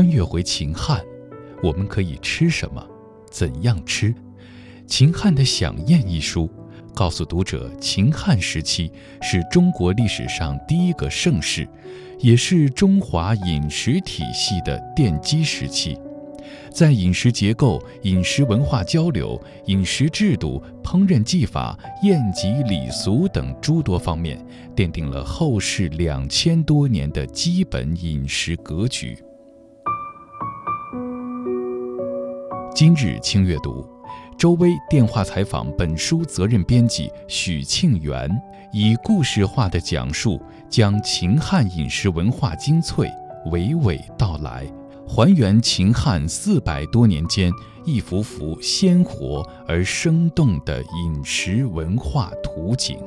穿越回秦汉，我们可以吃什么？怎样吃？秦汉的飨宴一书，告诉读者，秦汉时期是中国历史上第一个盛世，也是中华饮食体系的奠基时期。在饮食结构、饮食文化交流、饮食制度、烹饪技法、宴集礼俗等诸多方面，奠定了后世两千多年的基本饮食格局。今日轻阅读，周薇电话采访本书责任编辑许庆元，以故事化的讲述，将秦汉饮食文化精粹娓娓道来。还原秦汉四百多年间一幅幅鲜活而生动的饮食文化图景。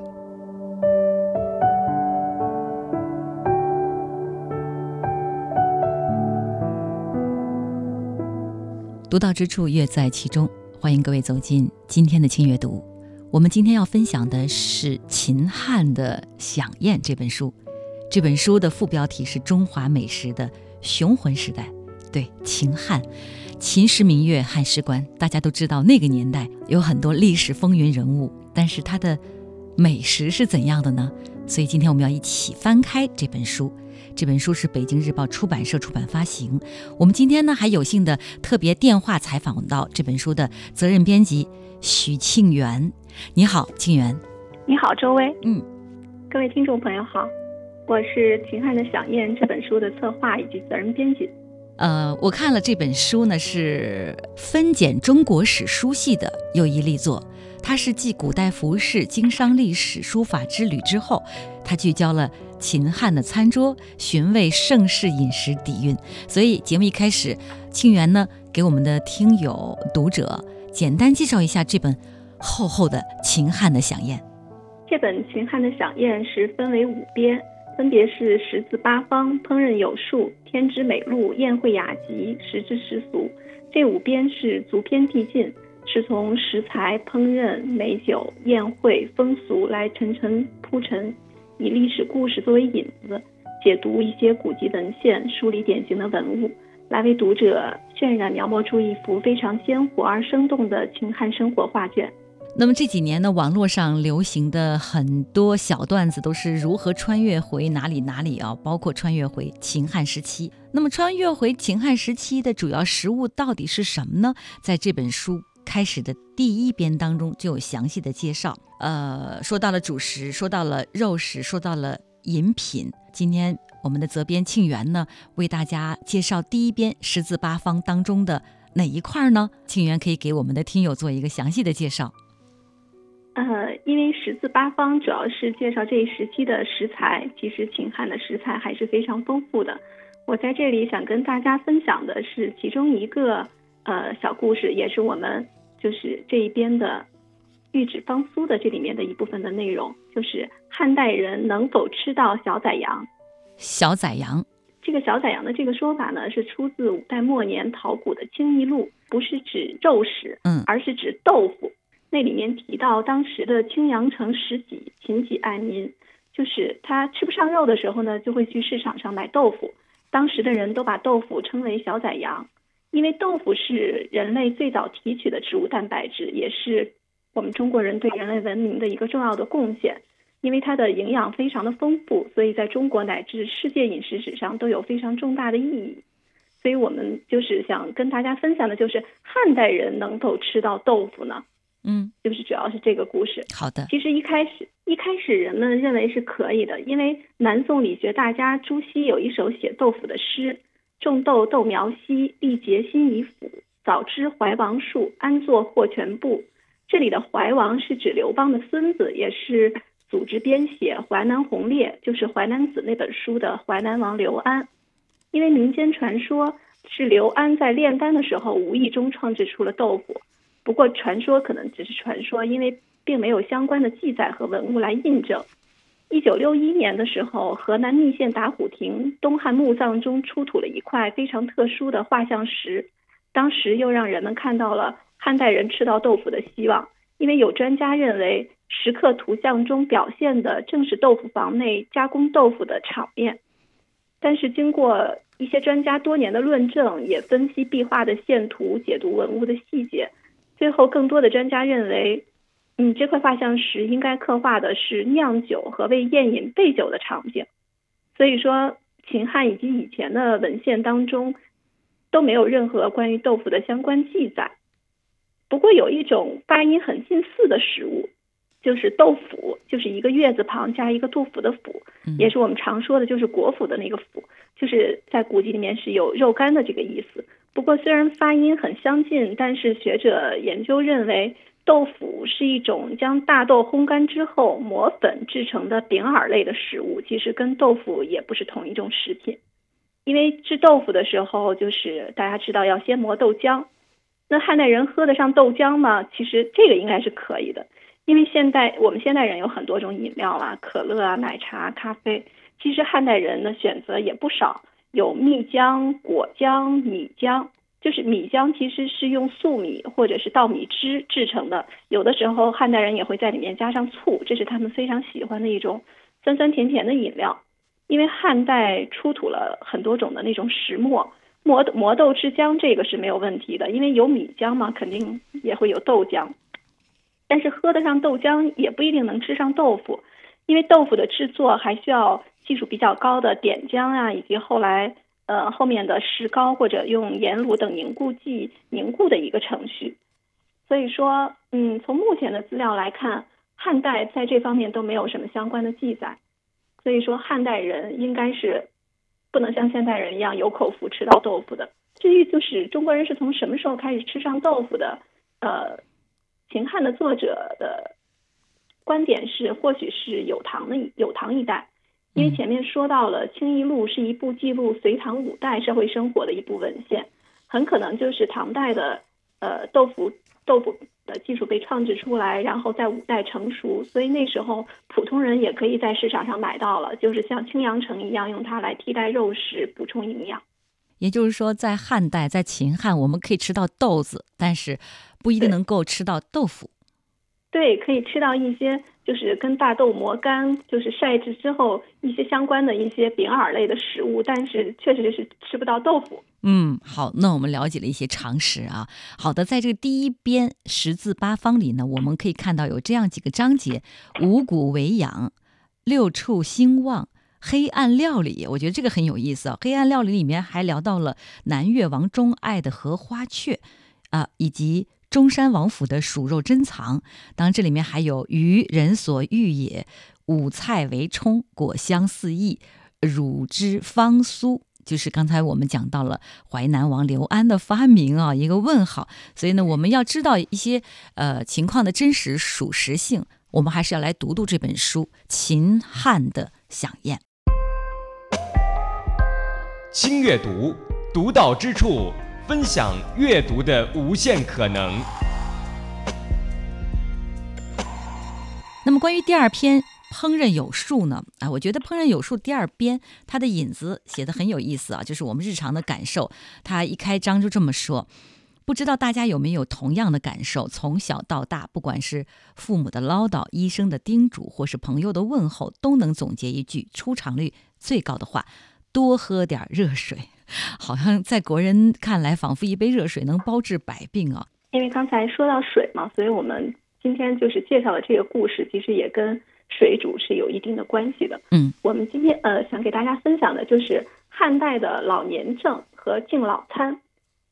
独到之处，乐在其中。欢迎各位走进今天的轻阅读。我们今天要分享的是秦汉的飨宴这本书。这本书的副标题是中华美食的雄浑时代。对秦汉，秦时明月汉时关，大家都知道那个年代有很多历史风云人物，但是它的美食是怎样的呢？所以今天我们要一起翻开这本书。这本书是北京日报出版社出版发行。我们今天呢还有幸的特别电话采访到这本书的责任编辑许庆元。你好，庆元。你好，周薇。嗯，各位听众朋友好，我是《秦汉的飨宴》这本书的策划以及责任编辑。呃，我看了这本书呢，是分拣中国史书系的又一力作。它是继古代服饰、经商历史、书法之旅之后，它聚焦了秦汉的餐桌，寻味盛世饮食底蕴。所以节目一开始，庆元呢给我们的听友读者简单介绍一下这本厚厚的秦汉的飨宴。这本秦汉的飨宴是分为五编。分别是十字八方、烹饪有术、天之美露、宴会雅集、食之食俗。这五编是逐篇递进，是从食材、烹饪、美酒、宴会风俗来层层铺陈，以历史故事作为引子，解读一些古籍文献，梳理典型的文物，来为读者渲染描摹出一幅非常鲜活而生动的秦汉生活画卷。那么这几年呢，网络上流行的很多小段子都是如何穿越回哪里哪里啊，包括穿越回秦汉时期。那么穿越回秦汉时期的主要食物到底是什么呢？在这本书开始的第一编当中就有详细的介绍。呃，说到了主食，说到了肉食，说到了饮品。今天我们的责编庆元呢，为大家介绍第一编十字八方当中的哪一块呢？庆元可以给我们的听友做一个详细的介绍。呃，因为十字八方主要是介绍这一时期的食材，其实秦汉的食材还是非常丰富的。我在这里想跟大家分享的是其中一个呃小故事，也是我们就是这一边的玉指方苏的这里面的一部分的内容，就是汉代人能否吃到小宰羊？小宰羊，这个小宰羊的这个说法呢，是出自五代末年考古的《清异录》，不是指肉食，嗯，而是指豆腐。那里面提到当时的青阳城食己勤己爱民，就是他吃不上肉的时候呢，就会去市场上买豆腐。当时的人都把豆腐称为小宰羊，因为豆腐是人类最早提取的植物蛋白质，也是我们中国人对人类文明的一个重要的贡献。因为它的营养非常的丰富，所以在中国乃至世界饮食史上都有非常重大的意义。所以我们就是想跟大家分享的，就是汉代人能否吃到豆腐呢？嗯，就是主要是这个故事。好的，其实一开始一开始人们认为是可以的，因为南宋理学大家朱熹有一首写豆腐的诗：“种豆豆苗稀，力竭心已腐。早知怀王树，安坐获全部。”这里的怀王是指刘邦的孙子，也是组织编写《淮南红烈》就是《淮南子》那本书的淮南王刘安。因为民间传说是刘安在炼丹的时候无意中创制出了豆腐。不过传说可能只是传说，因为并没有相关的记载和文物来印证。一九六一年的时候，河南密县打虎亭东汉墓葬中出土了一块非常特殊的画像石，当时又让人们看到了汉代人吃到豆腐的希望。因为有专家认为，石刻图像中表现的正是豆腐房内加工豆腐的场面。但是经过一些专家多年的论证，也分析壁画的线图，解读文物的细节，最后更多的专家认为，嗯，这块画像石应该刻画的是酿酒和为宴饮备酒的场景。所以说，秦汉以及以前的文献当中都没有任何关于豆腐的相关记载。不过有一种发音很近似的食物。就是豆腐，就是一个月字旁加一个杜甫的甫，也是我们常说的，就是国府的那个府，就是在古籍里面是有肉干的这个意思。不过虽然发音很相近，但是学者研究认为，豆腐是一种将大豆烘干之后磨粉制成的饼饵类的食物，其实跟豆腐也不是同一种食品。因为制豆腐的时候，就是大家知道要先磨豆浆，那汉代人喝得上豆浆吗？其实这个应该是可以的。因为现代我们现代人有很多种饮料啦，可乐啊、奶茶、咖啡。其实汉代人的选择也不少，有蜜浆、果浆、米浆。就是米浆其实是用粟米或者是稻米汁制成的，有的时候汉代人也会在里面加上醋，这是他们非常喜欢的一种酸酸甜甜的饮料。因为汉代出土了很多种的那种石磨，磨磨豆制浆这个是没有问题的，因为有米浆嘛，肯定也会有豆浆。但是喝得上豆浆也不一定能吃上豆腐，因为豆腐的制作还需要技术比较高的点浆啊，以及后来呃后面的石膏或者用盐卤等凝固剂凝固的一个程序。所以说，嗯，从目前的资料来看，汉代在这方面都没有什么相关的记载。所以说，汉代人应该是不能像现代人一样有口福吃到豆腐的。至于就是中国人是从什么时候开始吃上豆腐的，呃。秦汉的作者的观点是，或许是有唐的有唐一代，因为前面说到了《清异录》是一部记录隋唐五代社会生活的一部文献，很可能就是唐代的呃豆腐豆腐的技术被创制出来，然后在五代成熟，所以那时候普通人也可以在市场上买到了，就是像青阳城一样用它来替代肉食，补充营养。也就是说，在汉代，在秦汉，我们可以吃到豆子，但是。不一定能够吃到豆腐，对，可以吃到一些就是跟大豆磨干，就是晒制之后一些相关的一些饼饵类的食物，但是确实是吃不到豆腐。嗯，好，那我们了解了一些常识啊。好的，在这个第一编十字八方里呢，我们可以看到有这样几个章节：五谷为养、六畜兴旺、黑暗料理。我觉得这个很有意思啊。黑暗料理里面还聊到了南越王钟爱的荷花雀啊，以及。中山王府的鼠肉珍藏，当然这里面还有鱼人所欲也，五菜为充，果香四溢，乳汁芳酥，就是刚才我们讲到了淮南王刘安的发明啊，一个问号。所以呢，我们要知道一些呃情况的真实属实性，我们还是要来读读这本书《秦汉的飨宴》。轻阅读，读到之处。分享阅读的无限可能。那么，关于第二篇《烹饪有术》呢？啊，我觉得《烹饪有术》第二编它的引子写的很有意思啊，就是我们日常的感受。它一开章就这么说，不知道大家有没有同样的感受？从小到大，不管是父母的唠叨、医生的叮嘱，或是朋友的问候，都能总结一句出场率最高的话：多喝点热水。好像在国人看来，仿佛一杯热水能包治百病啊。因为刚才说到水嘛，所以我们今天就是介绍的这个故事，其实也跟水煮是有一定的关系的。嗯，我们今天呃想给大家分享的就是汉代的老年政和敬老餐。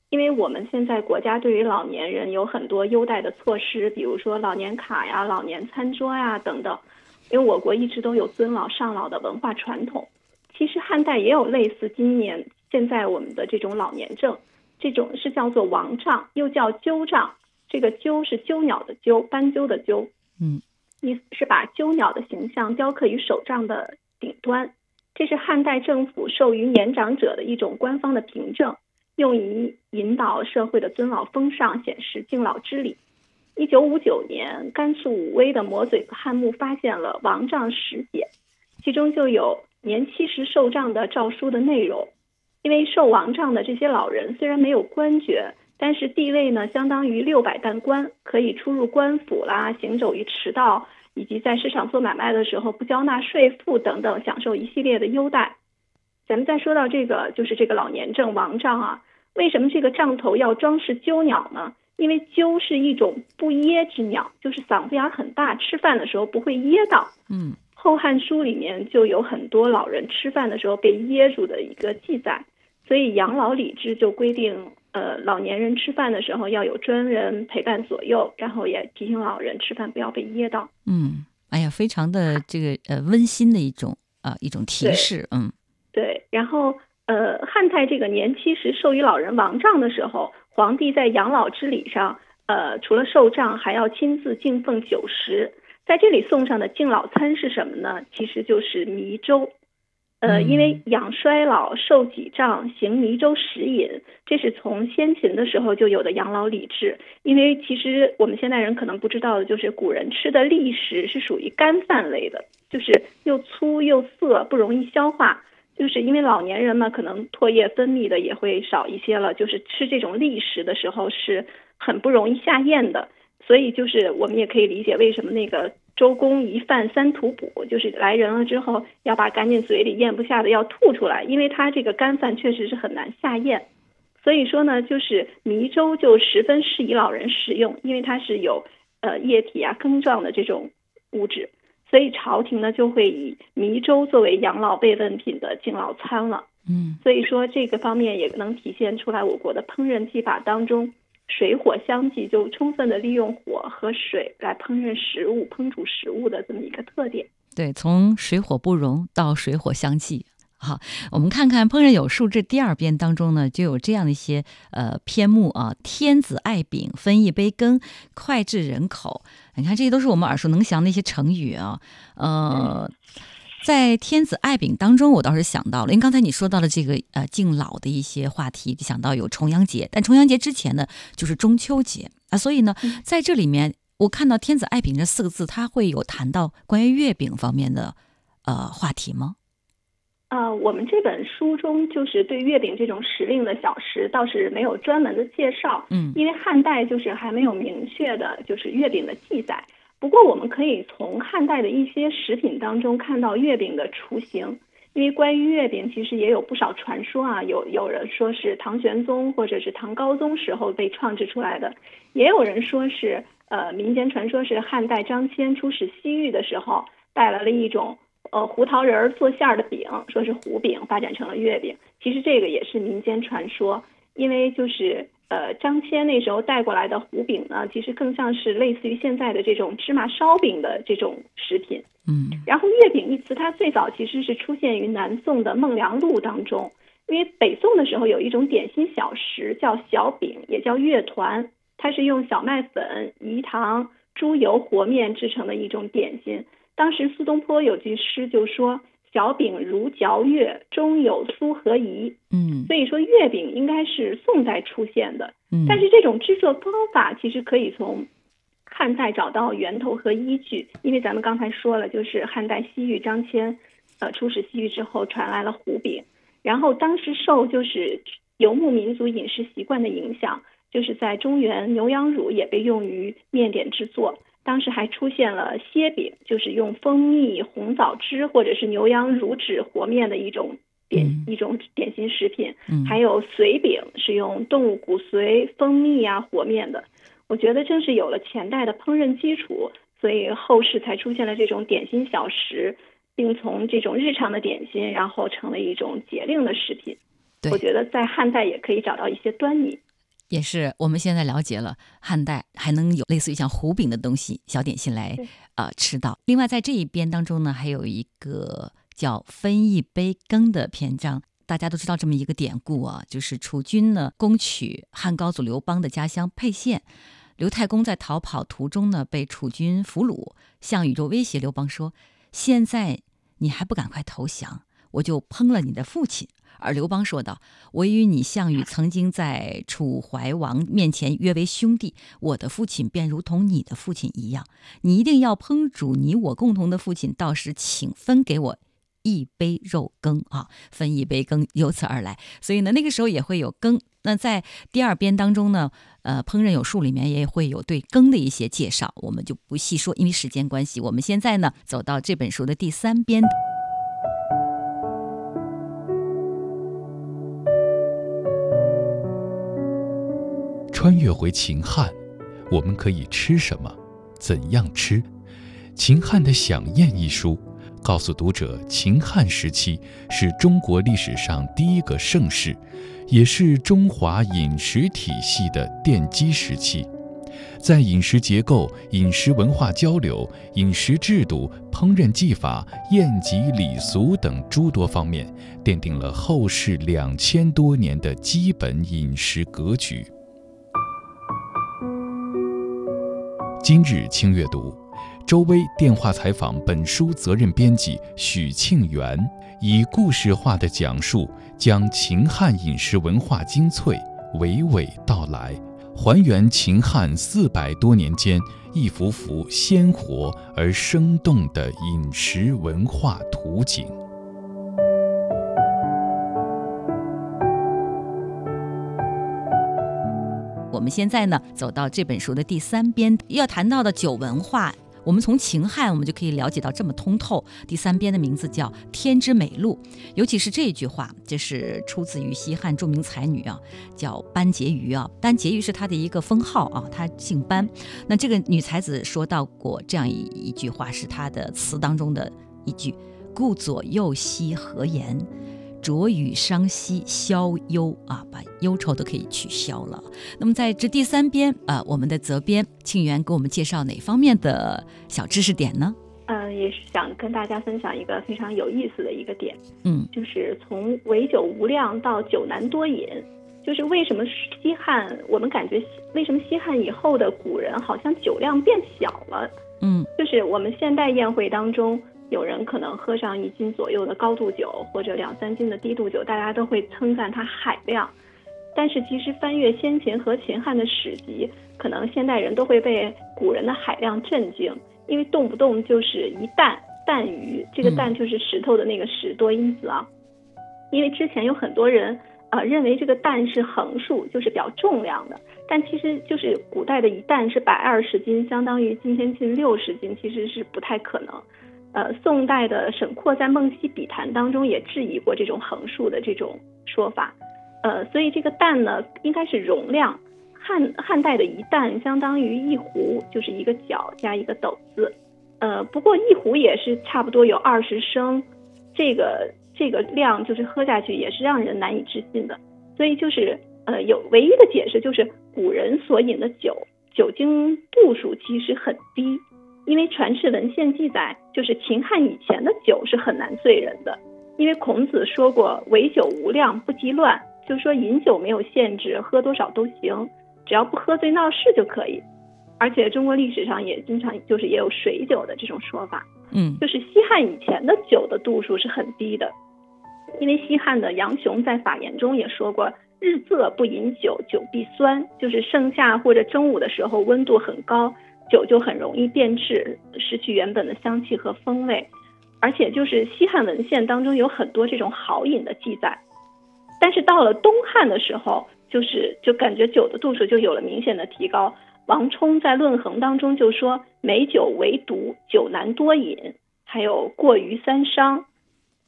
因为我们现在国家对于老年人有很多优待的措施，比如说老年卡呀、老年餐桌呀等等。因为我国一直都有尊老上老的文化传统，其实汉代也有类似今年。现在我们的这种老年症，这种是叫做王杖，又叫鸠杖。这个鸠是鸠鸟的鸠，斑鸠的鸠。嗯，意思是把鸠鸟的形象雕刻于手杖的顶端。这是汉代政府授予年长者的一种官方的凭证，用以引导社会的尊老风尚，显示敬老之礼。一九五九年，甘肃武威的磨嘴子汉墓发现了王杖石简，其中就有年七十受杖的诏书的内容。因为受王杖的这些老人虽然没有官爵，但是地位呢相当于六百担官，可以出入官府啦，行走于驰道，以及在市场做买卖的时候不交纳税赋等等，享受一系列的优待。咱们再说到这个，就是这个老年证王杖啊，为什么这个杖头要装饰鸠鸟呢？因为鸠是一种不噎之鸟，就是嗓子眼很大，吃饭的时候不会噎到。嗯，《后汉书》里面就有很多老人吃饭的时候被噎住的一个记载，所以养老礼制就规定，呃，老年人吃饭的时候要有专人陪伴左右，然后也提醒老人吃饭不要被噎到。嗯，哎呀，非常的这个呃温馨的一种啊一种提示，嗯。对，然后呃，汉代这个年七十授予老人王杖的时候，皇帝在养老之礼上，呃，除了受杖，还要亲自敬奉酒食。在这里送上的敬老餐是什么呢？其实就是糜粥。呃，因为养衰老、受己杖、行糜粥食饮，这是从先秦的时候就有的养老礼制。因为其实我们现代人可能不知道的，就是古人吃的粝食是属于干饭类的，就是又粗又涩，不容易消化。就是因为老年人嘛，可能唾液分泌的也会少一些了，就是吃这种粝食的时候是很不容易下咽的，所以就是我们也可以理解为什么那个周公一饭三吐哺，就是来人了之后要把赶紧嘴里咽不下的要吐出来，因为他这个干饭确实是很难下咽，所以说呢，就是糜粥就十分适宜老人食用，因为它是有呃液体啊羹状的这种物质。所以朝廷呢就会以糜粥作为养老慰问品的敬老餐了。嗯，所以说这个方面也能体现出来我国的烹饪技法当中，水火相济，就充分的利用火和水来烹饪食物、烹煮食物的这么一个特点。对，从水火不容到水火相济。好，我们看看《烹饪有术》这第二编当中呢，就有这样的一些呃篇目啊：天子爱饼，分一杯羹，脍炙人口。你看，这些都是我们耳熟能详的一些成语啊。呃，在天子爱饼当中，我倒是想到了，因为刚才你说到了这个呃敬老的一些话题，就想到有重阳节，但重阳节之前呢，就是中秋节啊。所以呢，在这里面，我看到“天子爱饼”这四个字，它会有谈到关于月饼方面的呃话题吗？呃，我们这本书中就是对月饼这种时令的小食倒是没有专门的介绍，嗯，因为汉代就是还没有明确的就是月饼的记载。不过我们可以从汉代的一些食品当中看到月饼的雏形，因为关于月饼其实也有不少传说啊，有有人说是唐玄宗或者是唐高宗时候被创制出来的，也有人说是呃民间传说是汉代张骞出使西域的时候带来了一种。呃，胡桃仁儿做馅儿的饼，说是胡饼，发展成了月饼。其实这个也是民间传说，因为就是呃，张骞那时候带过来的胡饼呢，其实更像是类似于现在的这种芝麻烧饼的这种食品。嗯，然后月饼一词，它最早其实是出现于南宋的《孟良录》当中，因为北宋的时候有一种点心小食叫小饼，也叫月团，它是用小麦粉、饴糖、猪油和面制成的一种点心。当时苏东坡有句诗就说：“小饼如嚼月，中有酥和饴。”嗯，所以说月饼应该是宋代出现的。嗯，但是这种制作方法其实可以从汉代找到源头和依据，因为咱们刚才说了，就是汉代西域张骞，呃，出使西域之后传来了胡饼，然后当时受就是游牧民族饮食习惯的影响，就是在中原牛羊乳也被用于面点制作。当时还出现了蝎饼，就是用蜂蜜、红枣汁或者是牛羊乳脂和面的一种点一种点心食品。还有髓饼，是用动物骨髓、蜂蜜啊和面的。我觉得正是有了前代的烹饪基础，所以后世才出现了这种点心小食，并从这种日常的点心，然后成了一种节令的食品。我觉得在汉代也可以找到一些端倪。也是我们现在了解了汉代还能有类似于像胡饼的东西小点心来呃吃到。另外在这一边当中呢，还有一个叫分一杯羹的篇章。大家都知道这么一个典故啊，就是楚军呢攻取汉高祖刘邦的家乡沛县，刘太公在逃跑途中呢被楚军俘虏，项羽就威胁刘邦说：“现在你还不赶快投降，我就烹了你的父亲。”而刘邦说道：“我与你项羽曾经在楚怀王面前约为兄弟，我的父亲便如同你的父亲一样。你一定要烹煮你我共同的父亲，到时请分给我一杯肉羹啊，分一杯羹由此而来。所以呢，那个时候也会有羹。那在第二编当中呢，呃，烹饪有术里面也会有对羹的一些介绍，我们就不细说，因为时间关系。我们现在呢，走到这本书的第三编。穿越回秦汉，我们可以吃什么？怎样吃？秦汉的飨宴一书告诉读者，秦汉时期是中国历史上第一个盛世，也是中华饮食体系的奠基时期。在饮食结构、饮食文化交流、饮食制度、烹饪技法、宴集礼俗等诸多方面，奠定了后世两千多年的基本饮食格局。今日轻阅读，周薇电话采访本书责任编辑许庆元，以故事化的讲述，将秦汉饮食文化精粹娓娓道来。还原秦汉四百多年间一幅幅鲜活而生动的饮食文化图景。我们现在呢，走到这本书的第三编，要谈到的酒文化。我们从秦汉，我们就可以了解到这么通透。第三编的名字叫《天之美露》，尤其是这一句话，这是出自于西汉著名才女啊，叫班婕妤啊。班婕妤是她的一个封号啊，她姓班。那这个女才子说到过这样一一句话，是她的词当中的一句：“顾左右兮何言。”浊雨伤兮消忧啊，把忧愁都可以取消了。那么在这第三边啊，我们的责编庆元给我们介绍哪方面的小知识点呢？嗯，也是想跟大家分享一个非常有意思的一个点，嗯，就是从唯酒无量到酒难多饮，就是为什么西汉我们感觉为什么西汉以后的古人好像酒量变小了？嗯，就是我们现代宴会当中。有人可能喝上一斤左右的高度酒，或者两三斤的低度酒，大家都会称赞它海量。但是其实翻阅先秦和秦汉的史籍，可能现代人都会被古人的海量震惊，因为动不动就是一担担鱼，这个担就是石头的那个石多音字啊。因为之前有很多人呃认为这个担是横竖，就是表重量的，但其实就是古代的一担是百二十斤，相当于今天近六十斤，其实是不太可能。呃，宋代的沈括在《梦溪笔谈》当中也质疑过这种横竖的这种说法，呃，所以这个担呢应该是容量。汉汉代的一担相当于一壶，就是一个角加一个斗字，呃，不过一壶也是差不多有二十升，这个这个量就是喝下去也是让人难以置信的。所以就是呃，有唯一的解释就是古人所饮的酒酒精度数其实很低。因为传世文献记载，就是秦汉以前的酒是很难醉人的。因为孔子说过“唯酒无量，不积乱”，就是说饮酒没有限制，喝多少都行，只要不喝醉闹事就可以。而且中国历史上也经常就是也有水酒的这种说法，嗯，就是西汉以前的酒的度数是很低的。因为西汉的杨雄在法言中也说过：“日昃不饮酒，酒必酸。”就是盛夏或者中午的时候温度很高。酒就很容易变质，失去原本的香气和风味，而且就是西汉文献当中有很多这种好饮的记载，但是到了东汉的时候，就是就感觉酒的度数就有了明显的提高。王充在《论衡》当中就说：“美酒为毒，酒难多饮。”还有“过于三伤，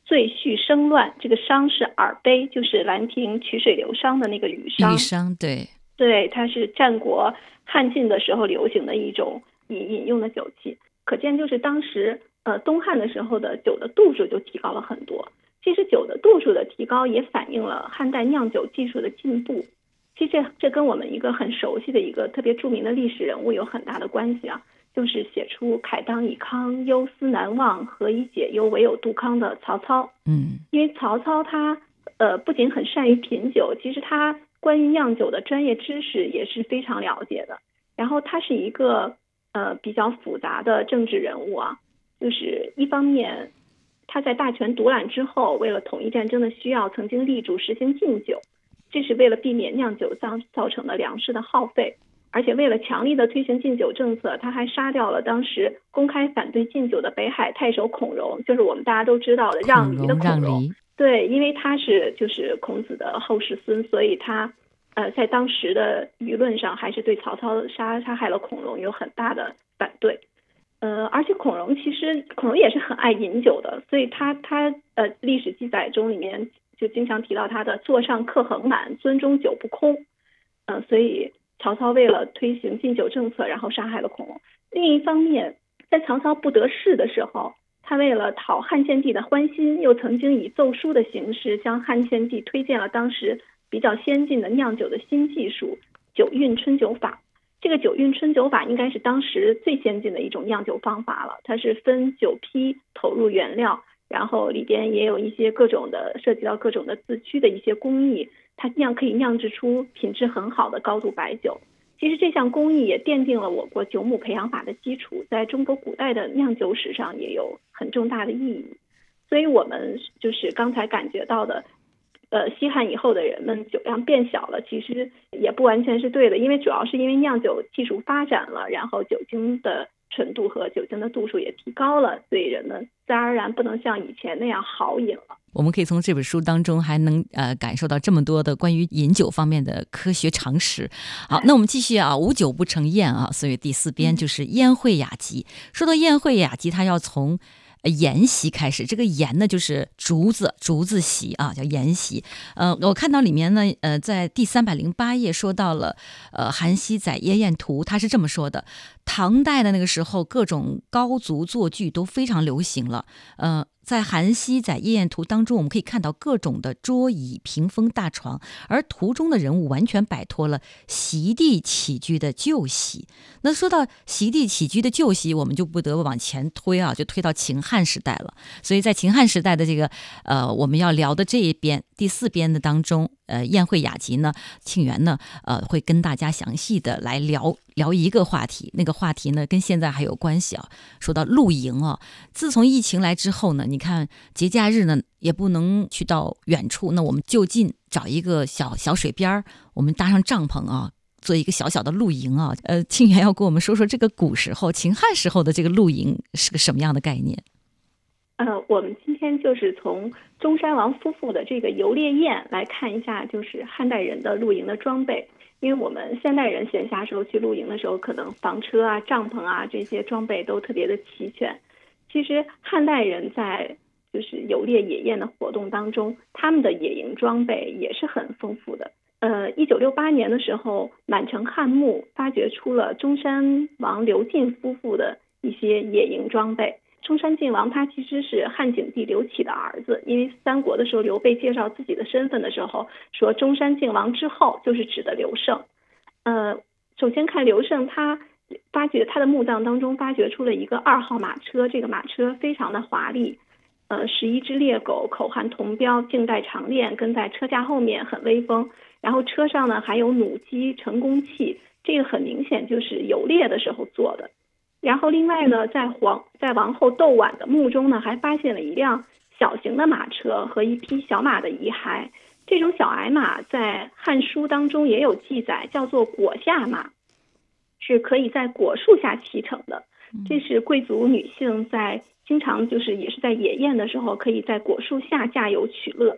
醉续生乱。”这个“伤”是耳杯，就是《兰亭曲水流觞》的那个吕觞。吕觞，对，对，它是战国。汉晋的时候流行的一种饮饮用的酒器，可见就是当时呃东汉的时候的酒的度数就提高了很多。其实酒的度数的提高也反映了汉代酿酒技术的进步。其实这这跟我们一个很熟悉的一个特别著名的历史人物有很大的关系啊，就是写出“慨当以慷，忧思难忘，何以解忧，唯有杜康”的曹操。嗯，因为曹操他呃不仅很善于品酒，其实他。关于酿酒的专业知识也是非常了解的，然后他是一个呃比较复杂的政治人物啊，就是一方面他在大权独揽之后，为了统一战争的需要，曾经力主实行禁酒，这是为了避免酿酒造造成的粮食的耗费，而且为了强力的推行禁酒政策，他还杀掉了当时公开反对禁酒的北海太守孔融，就是我们大家都知道的让梨的孔融。对，因为他是就是孔子的后世孙，所以他，呃，在当时的舆论上还是对曹操杀杀害了孔融有很大的反对，呃，而且孔融其实孔融也是很爱饮酒的，所以他他呃历史记载中里面就经常提到他的座上客横满，樽中酒不空，嗯，所以曹操为了推行禁酒政策，然后杀害了孔融。另一方面，在曹操不得势的时候，他为了讨汉献帝的欢心，又曾经以奏书的形式向汉献帝推荐了当时比较先进的酿酒的新技术——九韵春酒法。这个九韵春酒法应该是当时最先进的一种酿酒方法了。它是分酒批投入原料，然后里边也有一些各种的涉及到各种的自驱的一些工艺，它酿可以酿制出品质很好的高度白酒。其实这项工艺也奠定了我国酒母培养法的基础，在中国古代的酿酒史上也有很重大的意义。所以我们就是刚才感觉到的。呃，西汉以后的人们酒量变小了，其实也不完全是对的，因为主要是因为酿酒技术发展了，然后酒精的纯度和酒精的度数也提高了，所以人们自然而然不能像以前那样好饮了。我们可以从这本书当中还能呃感受到这么多的关于饮酒方面的科学常识。好，那我们继续啊，无酒不成宴啊，所以第四编就是宴会雅集。说到宴会雅集，它要从。筵席开始，这个筵呢就是竹子，竹子席啊，叫筵席。呃，我看到里面呢，呃，在第三百零八页说到了，呃，《韩熙载夜宴图》，他是这么说的：唐代的那个时候，各种高足坐具都非常流行了，呃。在《韩熙载夜宴图》当中，我们可以看到各种的桌椅、屏风、大床，而图中的人物完全摆脱了席地起居的旧习。那说到席地起居的旧习，我们就不得不往前推啊，就推到秦汉时代了。所以在秦汉时代的这个呃，我们要聊的这一边第四边的当中。呃，宴会雅集呢，庆元呢，呃，会跟大家详细的来聊聊一个话题。那个话题呢，跟现在还有关系啊。说到露营啊，自从疫情来之后呢，你看节假日呢也不能去到远处，那我们就近找一个小小水边儿，我们搭上帐篷啊，做一个小小的露营啊。呃，庆元要跟我们说说这个古时候秦汉时候的这个露营是个什么样的概念。呃，我们今天就是从中山王夫妇的这个游猎宴来看一下，就是汉代人的露营的装备。因为我们现代人闲暇时候去露营的时候，可能房车啊、帐篷啊这些装备都特别的齐全。其实汉代人在就是游猎野宴的活动当中，他们的野营装备也是很丰富的。呃，一九六八年的时候，满城汉墓发掘出了中山王刘进夫妇的一些野营装备。中山靖王他其实是汉景帝刘启的儿子，因为三国的时候刘备介绍自己的身份的时候说中山靖王之后就是指的刘胜。呃，首先看刘胜，他发掘他的墓葬当中发掘出了一个二号马车，这个马车非常的华丽，呃，十一只猎狗口含铜标，颈带长链，跟在车架后面很威风。然后车上呢还有弩机、成功器，这个很明显就是游猎的时候做的。然后另外呢，在皇在王后窦婉的墓中呢，还发现了一辆小型的马车和一匹小马的遗骸。这种小矮马在《汉书》当中也有记载，叫做果下马，是可以在果树下骑乘的。这是贵族女性在经常就是也是在野宴的时候，可以在果树下驾游取乐。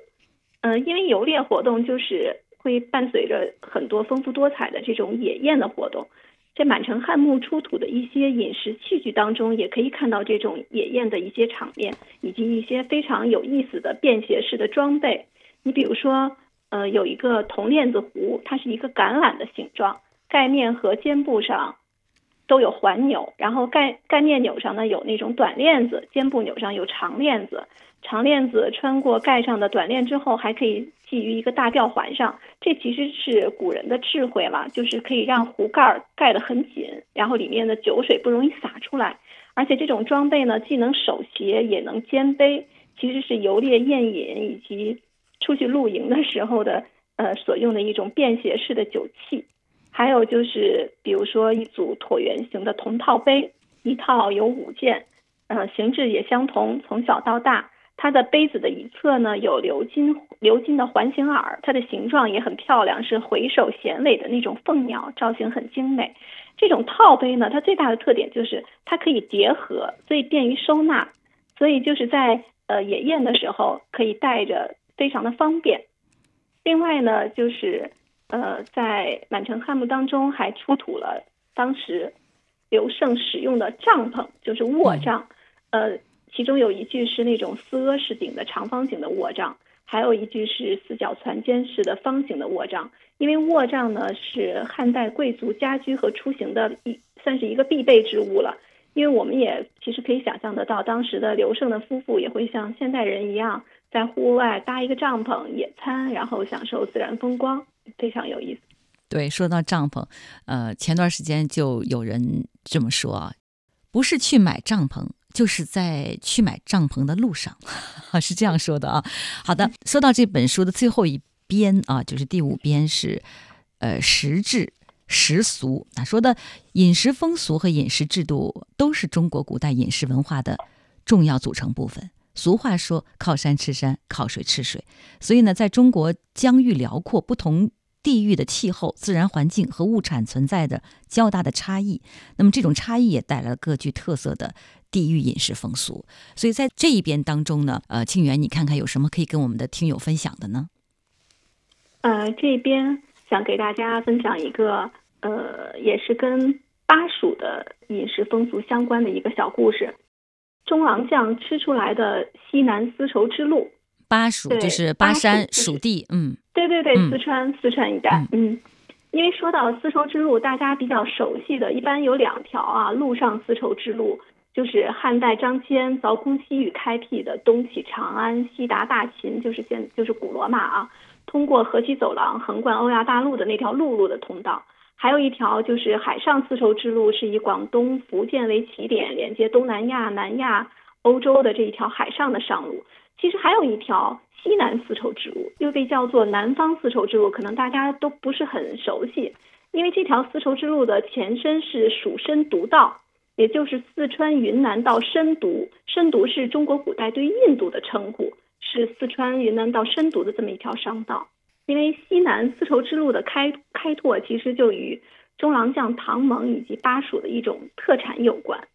嗯，因为游猎活动就是会伴随着很多丰富多彩的这种野宴的活动。在满城汉墓出土的一些饮食器具当中，也可以看到这种野宴的一些场面，以及一些非常有意思的便携式的装备。你比如说，呃，有一个铜链子壶，它是一个橄榄的形状，盖面和肩部上都有环钮，然后盖盖面钮上呢有那种短链子，肩部钮上有长链子。长链子穿过盖上的短链之后，还可以系于一个大吊环上。这其实是古人的智慧了，就是可以让壶盖盖得很紧，然后里面的酒水不容易洒出来。而且这种装备呢，既能手携，也能肩背，其实是游猎宴饮以及出去露营的时候的呃所用的一种便携式的酒器。还有就是，比如说一组椭圆形的铜套杯，一套有五件，呃，形制也相同，从小到大。它的杯子的一侧呢有鎏金鎏金的环形耳，它的形状也很漂亮，是回首衔尾的那种凤鸟，造型很精美。这种套杯呢，它最大的特点就是它可以叠合，所以便于收纳，所以就是在呃野宴的时候可以带着，非常的方便。另外呢，就是呃在满城汉墓当中还出土了当时刘胜使用的帐篷，就是卧帐，呃。其中有一具是那种四阿式顶的长方形的卧帐，还有一具是四角攒尖式的方形的卧帐。因为卧帐呢是汉代贵族家居和出行的一算是一个必备之物了。因为我们也其实可以想象得到，当时的刘胜的夫妇也会像现代人一样，在户外搭一个帐篷野餐，然后享受自然风光，非常有意思。对，说到帐篷，呃，前段时间就有人这么说啊，不是去买帐篷，就是在去买帐篷的路上，是这样说的啊。好的，说到这本书的最后一编啊，就是第五编是，呃，实质。食俗，他说的饮食风俗和饮食制度都是中国古代饮食文化的重要组成部分。俗话说“靠山吃山，靠水吃水”，所以呢，在中国疆域辽阔、不同地域的气候、自然环境和物产存在的较大的差异，那么这种差异也带来了各具特色的地域饮食风俗。所以在这一边当中呢，呃，庆元，你看看有什么可以跟我们的听友分享的呢？呃，这边。想给大家分享一个，呃，也是跟巴蜀的饮食风俗相关的一个小故事。中郎将吃出来的西南丝绸之路，巴蜀就是巴山蜀地，嗯，对对对，四川四川一带，嗯，因为说到丝绸之路，大家比较熟悉的一般有两条啊，陆上丝绸之路就是汉代张骞凿空西域开辟的，东起长安，西达大秦，就是现就是古罗马啊。通过河西走廊横贯欧亚大陆的那条陆路的通道，还有一条就是海上丝绸之路，是以广东、福建为起点，连接东南亚、南亚、欧洲的这一条海上的上路。其实还有一条西南丝绸之路，又被叫做南方丝绸之路，可能大家都不是很熟悉，因为这条丝绸之路的前身是蜀深独道，也就是四川、云南到深独，深独是中国古代对印度的称呼。是四川、云南到深独的这么一条商道，因为西南丝绸之路的开开拓，其实就与中郎将唐蒙以及巴蜀的一种特产有关。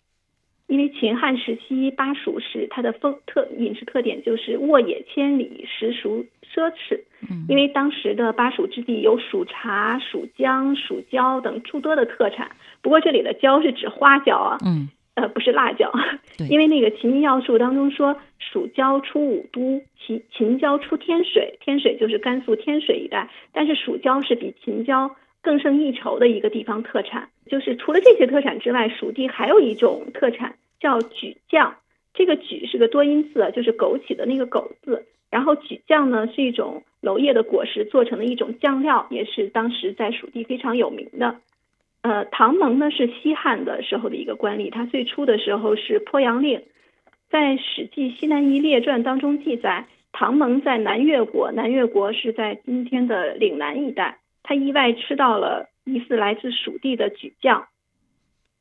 因为秦汉时期巴蜀是它的风特饮食特点就是沃野千里，食俗奢侈。嗯，因为当时的巴蜀之地有蜀茶、蜀姜、蜀椒等诸多的特产。不过这里的椒是指花椒啊。嗯。呃，不是辣椒，因为那个《秦医要术》当中说，蜀椒出武都，秦秦椒出天水，天水就是甘肃天水一带，但是蜀椒是比秦椒更胜一筹的一个地方特产。就是除了这些特产之外，蜀地还有一种特产叫举酱，这个举是个多音字，就是枸杞的那个枸字，然后举酱呢是一种娄叶的果实做成的一种酱料，也是当时在蜀地非常有名的。呃，唐蒙呢是西汉的时候的一个官吏，他最初的时候是鄱阳令，在《史记西南夷列传》当中记载，唐蒙在南越国，南越国是在今天的岭南一带，他意外吃到了疑似来自蜀地的举将，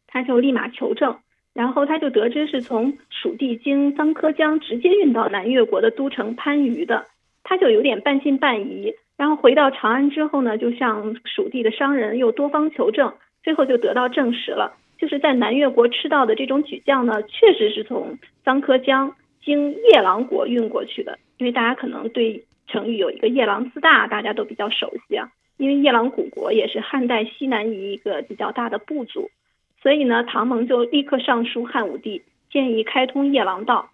他就立马求证，然后他就得知是从蜀地经桑柯江直接运到南越国的都城番禺的，他就有点半信半疑，然后回到长安之后呢，就向蜀地的商人又多方求证。最后就得到证实了，就是在南越国吃到的这种举酱呢，确实是从桑科江经夜郎国运过去的。因为大家可能对成语有一个夜郎自大，大家都比较熟悉啊。因为夜郎古国也是汉代西南夷一个比较大的部族，所以呢，唐蒙就立刻上书汉武帝，建议开通夜郎道。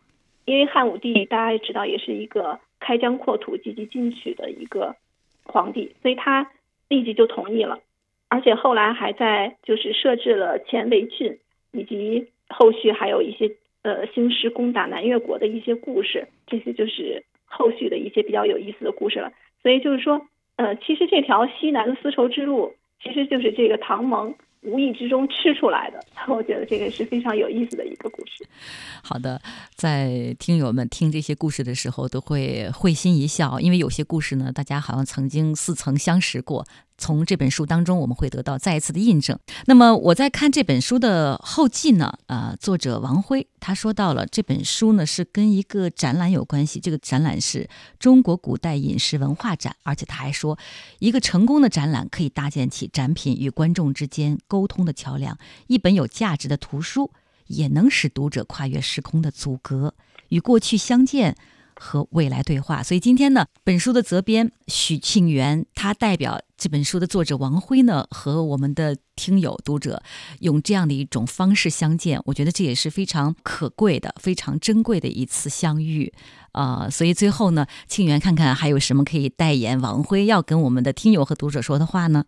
因为汉武帝大家也知道，也是一个开疆扩土、积极进取的一个皇帝，所以他立即就同意了。而且后来还在就是设置了前围郡，以及后续还有一些呃兴师攻打南越国的一些故事，这些就是后续的一些比较有意思的故事了。所以就是说，呃，其实这条西南的丝绸之路，其实就是这个唐蒙。无意之中吃出来的，我觉得这个是非常有意思的一个故事。好的，在听友们听这些故事的时候，都会会心一笑，因为有些故事呢，大家好像曾经似曾相识过。从这本书当中，我们会得到再一次的印证。那么我在看这本书的后记呢，呃，作者王辉他说到了这本书呢是跟一个展览有关系，这个展览是中国古代饮食文化展，而且他还说，一个成功的展览可以搭建起展品与观众之间沟通的桥梁，一本有价值的图书也能使读者跨越时空的阻隔，与过去相见和未来对话。所以今天呢，本书的责编许庆元，他代表这本书的作者王辉呢，和我们的听友读者用这样的一种方式相见，我觉得这也是非常可贵的、非常珍贵的一次相遇。啊，所以最后呢，庆元看看还有什么可以代言王辉要跟我们的听友和读者说的话呢？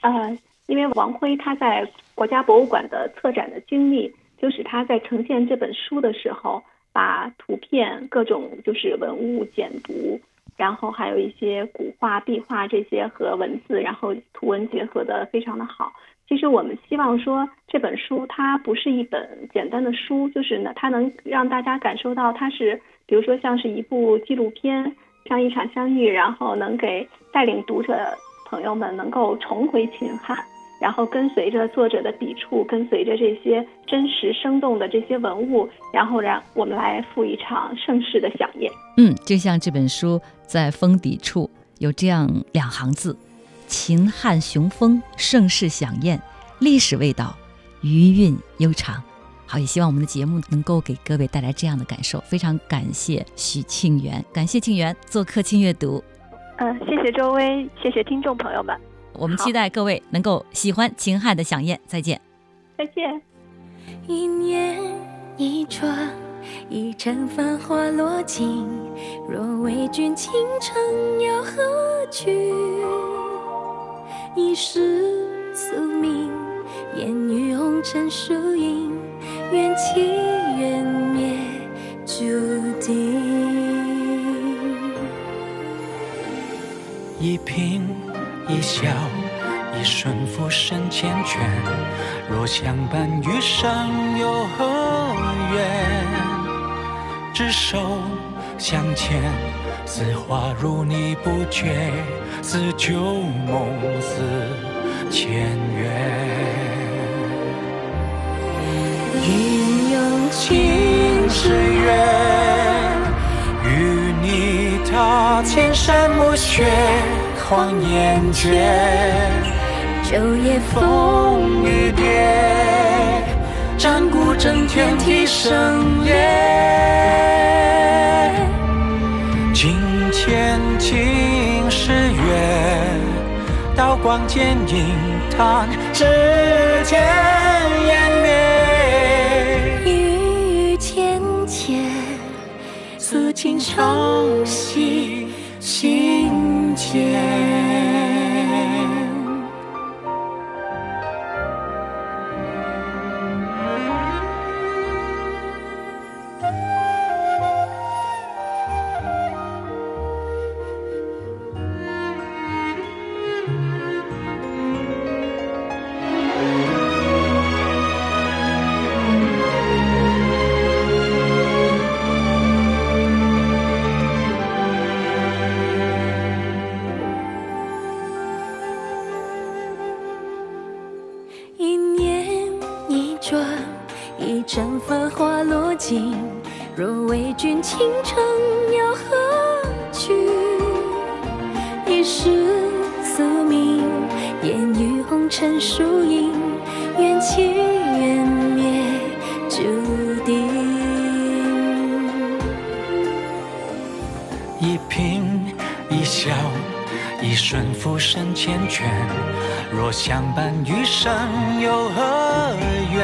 呃，因为王辉他在国家博物馆的策展的经历，就是他在呈现这本书的时候，把图片、各种就是文物简读，然后还有一些古画、壁画这些和文字，然后图文结合的非常的好。其实我们希望说这本书它不是一本简单的书，就是呢，它能让大家感受到它是。比如说，像是一部纪录片，像一场相遇，然后能给带领读者朋友们能够重回秦汉，然后跟随着作者的笔触，跟随着这些真实生动的这些文物，然后让我们来赴一场盛世的飨宴。嗯，就像这本书在封底处有这样两行字：“秦汉雄风，盛世飨宴，历史味道，余韵悠长。”好，也希望我们的节目能够给各位带来这样的感受。非常感谢许庆元，感谢庆元做客轻阅读。嗯，谢谢周薇，谢谢听众朋友们。我们期待各位能够喜欢秦汉的响宴。再见。再见。一年一转，一城繁华落尽。若为君倾城，又何惧？一世宿命，烟雨红尘输赢。缘起缘灭，注定。一颦一笑，一瞬浮生缱绻。若相伴余生，又何怨？执手相牵，似花如你不觉，似旧梦似前缘。阴阳情是缘，与你踏千山暮雪，恍念间，昼夜风雨跌，战鼓震天啼声裂，惊天惊世月，刀光剑影弹指间湮灭，雨雨浅芊，诉情长。相伴余生，有何怨？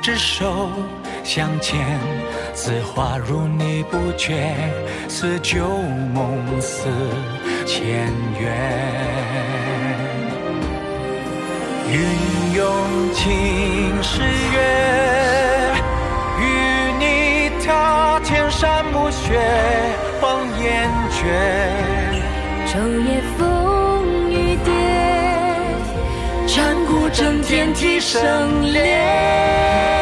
执手相牵，似花如你不觉，似旧梦似前缘。云涌青石月，与你踏千山暮雪，望烟绝。昼夜风，战鼓震天蹄声连